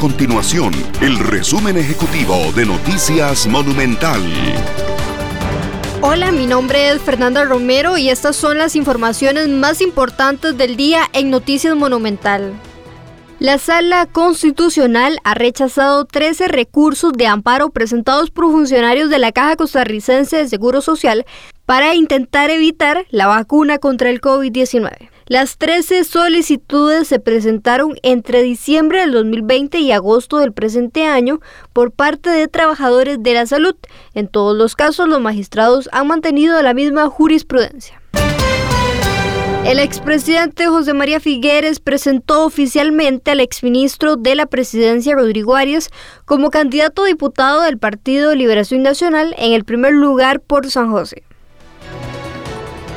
continuación el resumen ejecutivo de Noticias Monumental. Hola, mi nombre es Fernanda Romero y estas son las informaciones más importantes del día en Noticias Monumental. La Sala Constitucional ha rechazado 13 recursos de amparo presentados por funcionarios de la Caja Costarricense de Seguro Social para intentar evitar la vacuna contra el COVID-19. Las 13 solicitudes se presentaron entre diciembre del 2020 y agosto del presente año por parte de trabajadores de la salud. En todos los casos, los magistrados han mantenido la misma jurisprudencia. El expresidente José María Figueres presentó oficialmente al exministro de la presidencia Rodrigo Arias como candidato a diputado del Partido Liberación Nacional en el primer lugar por San José.